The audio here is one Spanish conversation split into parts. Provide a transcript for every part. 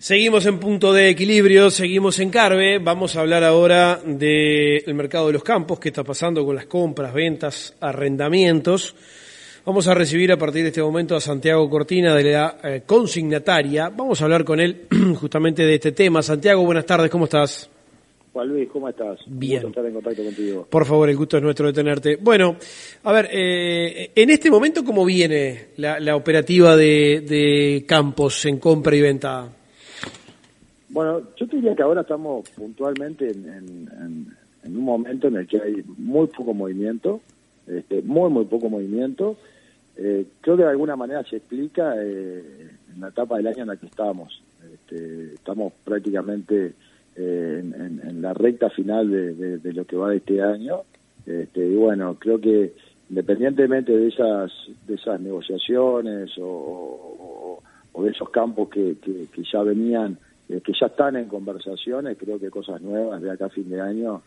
Seguimos en punto de equilibrio, seguimos en Carve. Vamos a hablar ahora del mercado de los campos, qué está pasando con las compras, ventas, arrendamientos. Vamos a recibir a partir de este momento a Santiago Cortina de la eh, consignataria. Vamos a hablar con él justamente de este tema. Santiago, buenas tardes, ¿cómo estás? Juan Luis, ¿cómo estás? Bien. estar en contacto contigo. Por favor, el gusto es nuestro de tenerte. Bueno, a ver, eh, en este momento, ¿cómo viene la, operativa de, de campos en compra y venta? Bueno, yo te diría que ahora estamos puntualmente en, un momento en el que hay muy poco movimiento, este, muy, muy poco movimiento. Eh, creo que de alguna manera se explica eh, en la etapa del año en la que estamos. Este, estamos prácticamente eh, en, la recta final de, lo que va de este año. Este, y bueno, creo que independientemente de esas, de esas negociaciones o, de esos campos que ya venían eh, que ya están en conversaciones, creo que cosas nuevas de acá a fin de año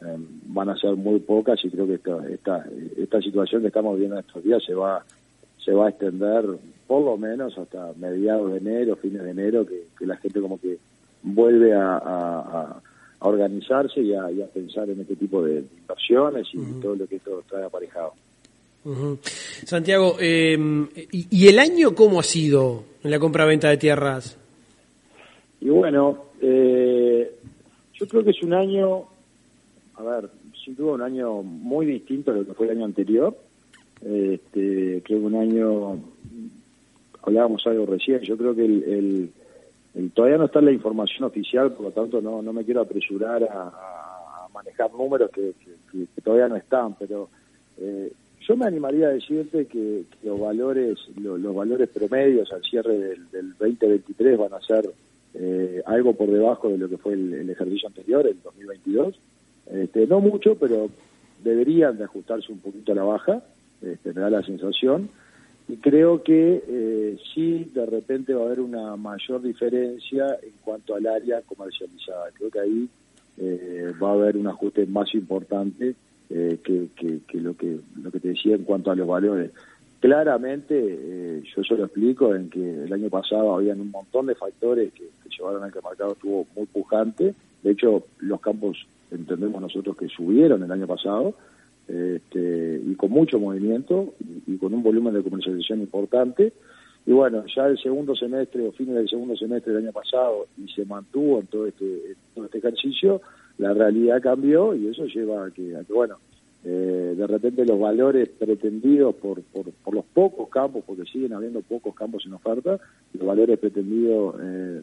eh, van a ser muy pocas y creo que esta, esta, esta situación que estamos viendo estos días se va, se va a extender por lo menos hasta mediados de enero, fines de enero, que, la gente como que vuelve a, organizarse y a, pensar en este tipo de inversiones y todo lo que esto trae aparejado. Santiago, eh, ¿y, ¿y el año cómo ha sido en la compra-venta de tierras? Y bueno, eh, yo creo que es un año, a ver, sin duda un año muy distinto a lo que fue el año anterior. Este, creo que un año, hablábamos algo recién, yo creo que el, todavía no está la información oficial, por lo tanto no, no me quiero apresurar a, manejar números que, todavía no están, pero eh, yo me animaría a decirte que, los valores los valores promedios al cierre del, del 2023 van a ser eh, algo por debajo de lo que fue el, ejercicio anterior, el 2022. Este, no mucho, pero deberían de ajustarse un poquito a la baja, este, me da la sensación. Y creo que eh, sí, de repente va a haber una mayor diferencia en cuanto al área comercializada. Creo que ahí eh, va a haber un ajuste más importante eh, que, lo que lo que te decía en cuanto a los valores. Claramente, eh, yo eso lo explico en que el año pasado habían un montón de factores que, llevaron a que el mercado estuvo muy pujante. De hecho, los campos entendemos nosotros que subieron el año pasado este, y con mucho movimiento y, con un volumen de comercialización importante. Y bueno, ya el segundo semestre o fines del segundo semestre del año pasado y se mantuvo en todo este, todo este ejercicio, la realidad cambió y eso lleva a que, a que bueno, eh, de repente los valores pretendidos por, por, los pocos campos, porque siguen habiendo pocos campos en oferta, los valores pretendidos eh,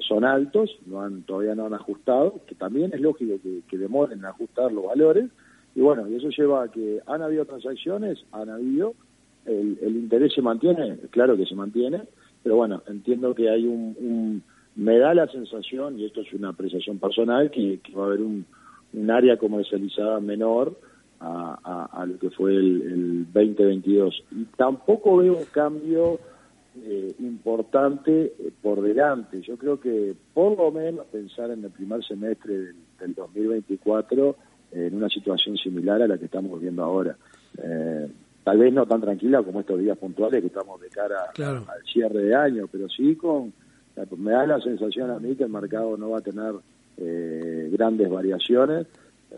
son altos, no han, todavía no han ajustado, que también es lógico que, demoren en ajustar los valores, y bueno, y eso lleva a que han habido transacciones, han habido, el, interés se mantiene, claro que se mantiene, pero bueno, entiendo que hay un, me da la sensación, y esto es una apreciación personal, que, va a haber un, un área comercializada menor, a, lo que fue el, 2022. Y tampoco veo un cambio eh, importante eh, por delante. Yo creo que por lo menos pensar en el primer semestre del, 2024 en una situación similar a la que estamos viendo ahora. Eh, tal vez no tan tranquila como estos días puntuales que estamos de cara al cierre de año, pero sí con me da la sensación a mí que el mercado no va a tener grandes variaciones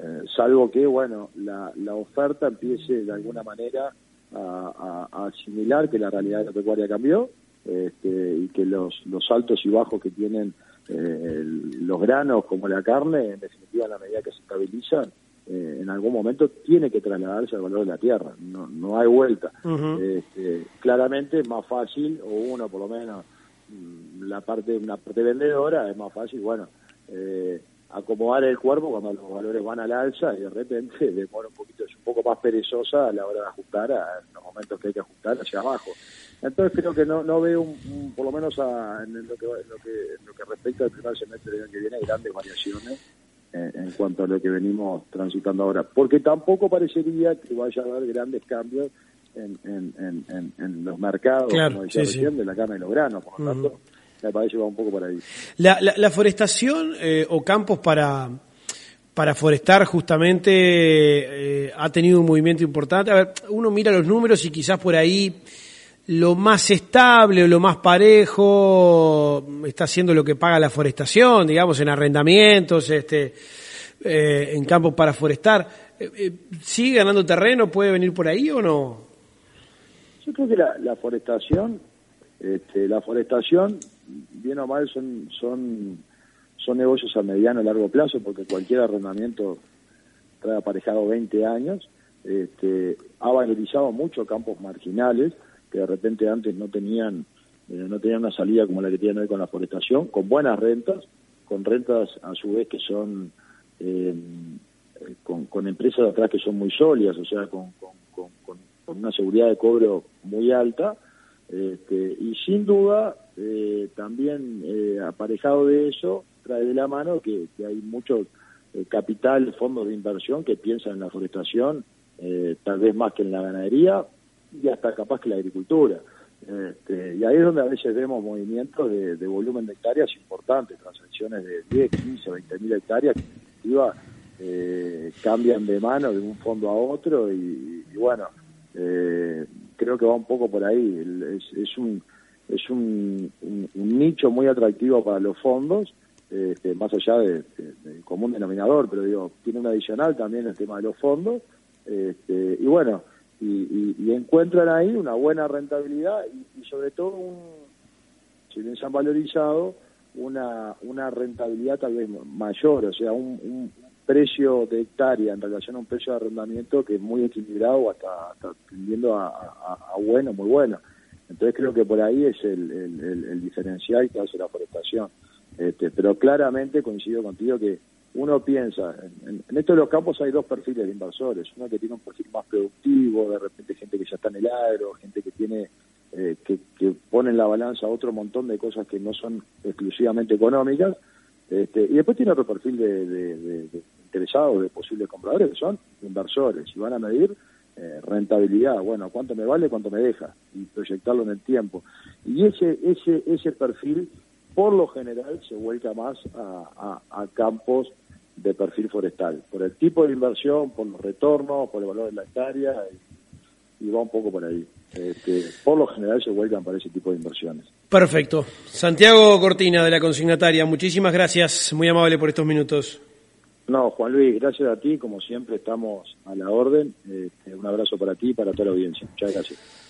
eh, salvo que, bueno, la, la, oferta empiece de alguna manera a, asimilar que la realidad de la pecuaria cambió este, y que los, los altos y bajos que tienen eh, los granos como la carne, en definitiva, en la medida que se estabilizan, eh, en algún momento tiene que trasladarse al valor de la tierra, no, no hay vuelta. este, claramente es más fácil, o uno por lo menos, mm, la parte, una parte vendedora es más fácil, bueno, eh, acomodar el cuerpo cuando los valores van al alza y de repente demora un poquito, es un poco más perezosa a la hora de ajustar a los momentos que hay que ajustar hacia abajo. Entonces creo que no, no veo, un, por lo menos en, lo que, lo que, lo que respecta al primer semestre del año que viene, grandes variaciones en cuanto a lo que venimos transitando ahora. Porque tampoco parecería que vaya a haber grandes cambios en, en, en, los mercados, como decía recién, de la carne y los granos. Por lo tanto, me parece va un poco por ahí. La, la, forestación eh, o campos para, para forestar justamente eh, ha tenido un movimiento importante. A ver, uno mira los números y quizás por ahí lo más estable o lo más parejo está siendo lo que paga la forestación, digamos, en arrendamientos, este, eh, en campos para forestar. ¿Sigue ganando terreno? ¿Puede venir por ahí o no? Yo creo que la, la forestación, este, la forestación, bien o mal, son, son, son negocios a mediano y largo plazo, porque cualquier arrendamiento trae aparejado 20 años. Este, ha valorizado mucho campos marginales que de repente antes no tenían no tenían una salida como la que tienen hoy con la forestación, con buenas rentas, con rentas a su vez que son eh, con, empresas atrás que son muy sólidas, o sea, con, una seguridad de cobro muy alta, este, y sin duda eh, también eh, aparejado de eso trae de la mano que, hay mucho capital, fondos de inversión que piensan en la forestación, tal vez más que en la ganadería y hasta capaz que la agricultura. Este, y ahí es donde a veces vemos movimientos de, volumen de hectáreas importantes, transacciones de 10, 15, 20 mil hectáreas que en definitiva eh, cambian de mano de un fondo a otro y, bueno, eh, creo que va un poco por ahí. Es, es un es un, nicho muy atractivo para los fondos, este, más allá del común denominador, pero digo, tiene un adicional también el tema de los fondos. Este, y bueno, y, encuentran ahí una buena rentabilidad y, sobre todo, un, si bien se han valorizado, una, una rentabilidad tal vez mayor, o sea, un, precio de hectárea en relación a un precio de arrendamiento que es muy equilibrado hasta, hasta tendiendo a, bueno, muy bueno. Entonces creo que por ahí es el, el, diferencial que hace la forestación. Este, pero claramente coincido contigo que uno piensa, en, estos los campos hay dos perfiles de inversores, uno que tiene un perfil más productivo, de repente gente que ya está en el agro, gente que tiene eh, que, pone en la balanza otro montón de cosas que no son exclusivamente económicas, este, y después tiene otro perfil de, interesados, de posibles compradores, que son inversores, y van a medir eh, rentabilidad, bueno, cuánto me vale, cuánto me deja, y proyectarlo en el tiempo. Y ese, ese, ese perfil, por lo general, se vuelca más a, a campos de perfil forestal, por el tipo de inversión, por los retornos, por el valor de la hectárea, y, va un poco por ahí. Este, por lo general se vuelcan para ese tipo de inversiones. Perfecto. Santiago Cortina de la consignataria, muchísimas gracias, muy amable por estos minutos. No, Juan Luis, gracias a ti, como siempre estamos a la orden. Este, un abrazo para ti y para toda la audiencia. Muchas gracias.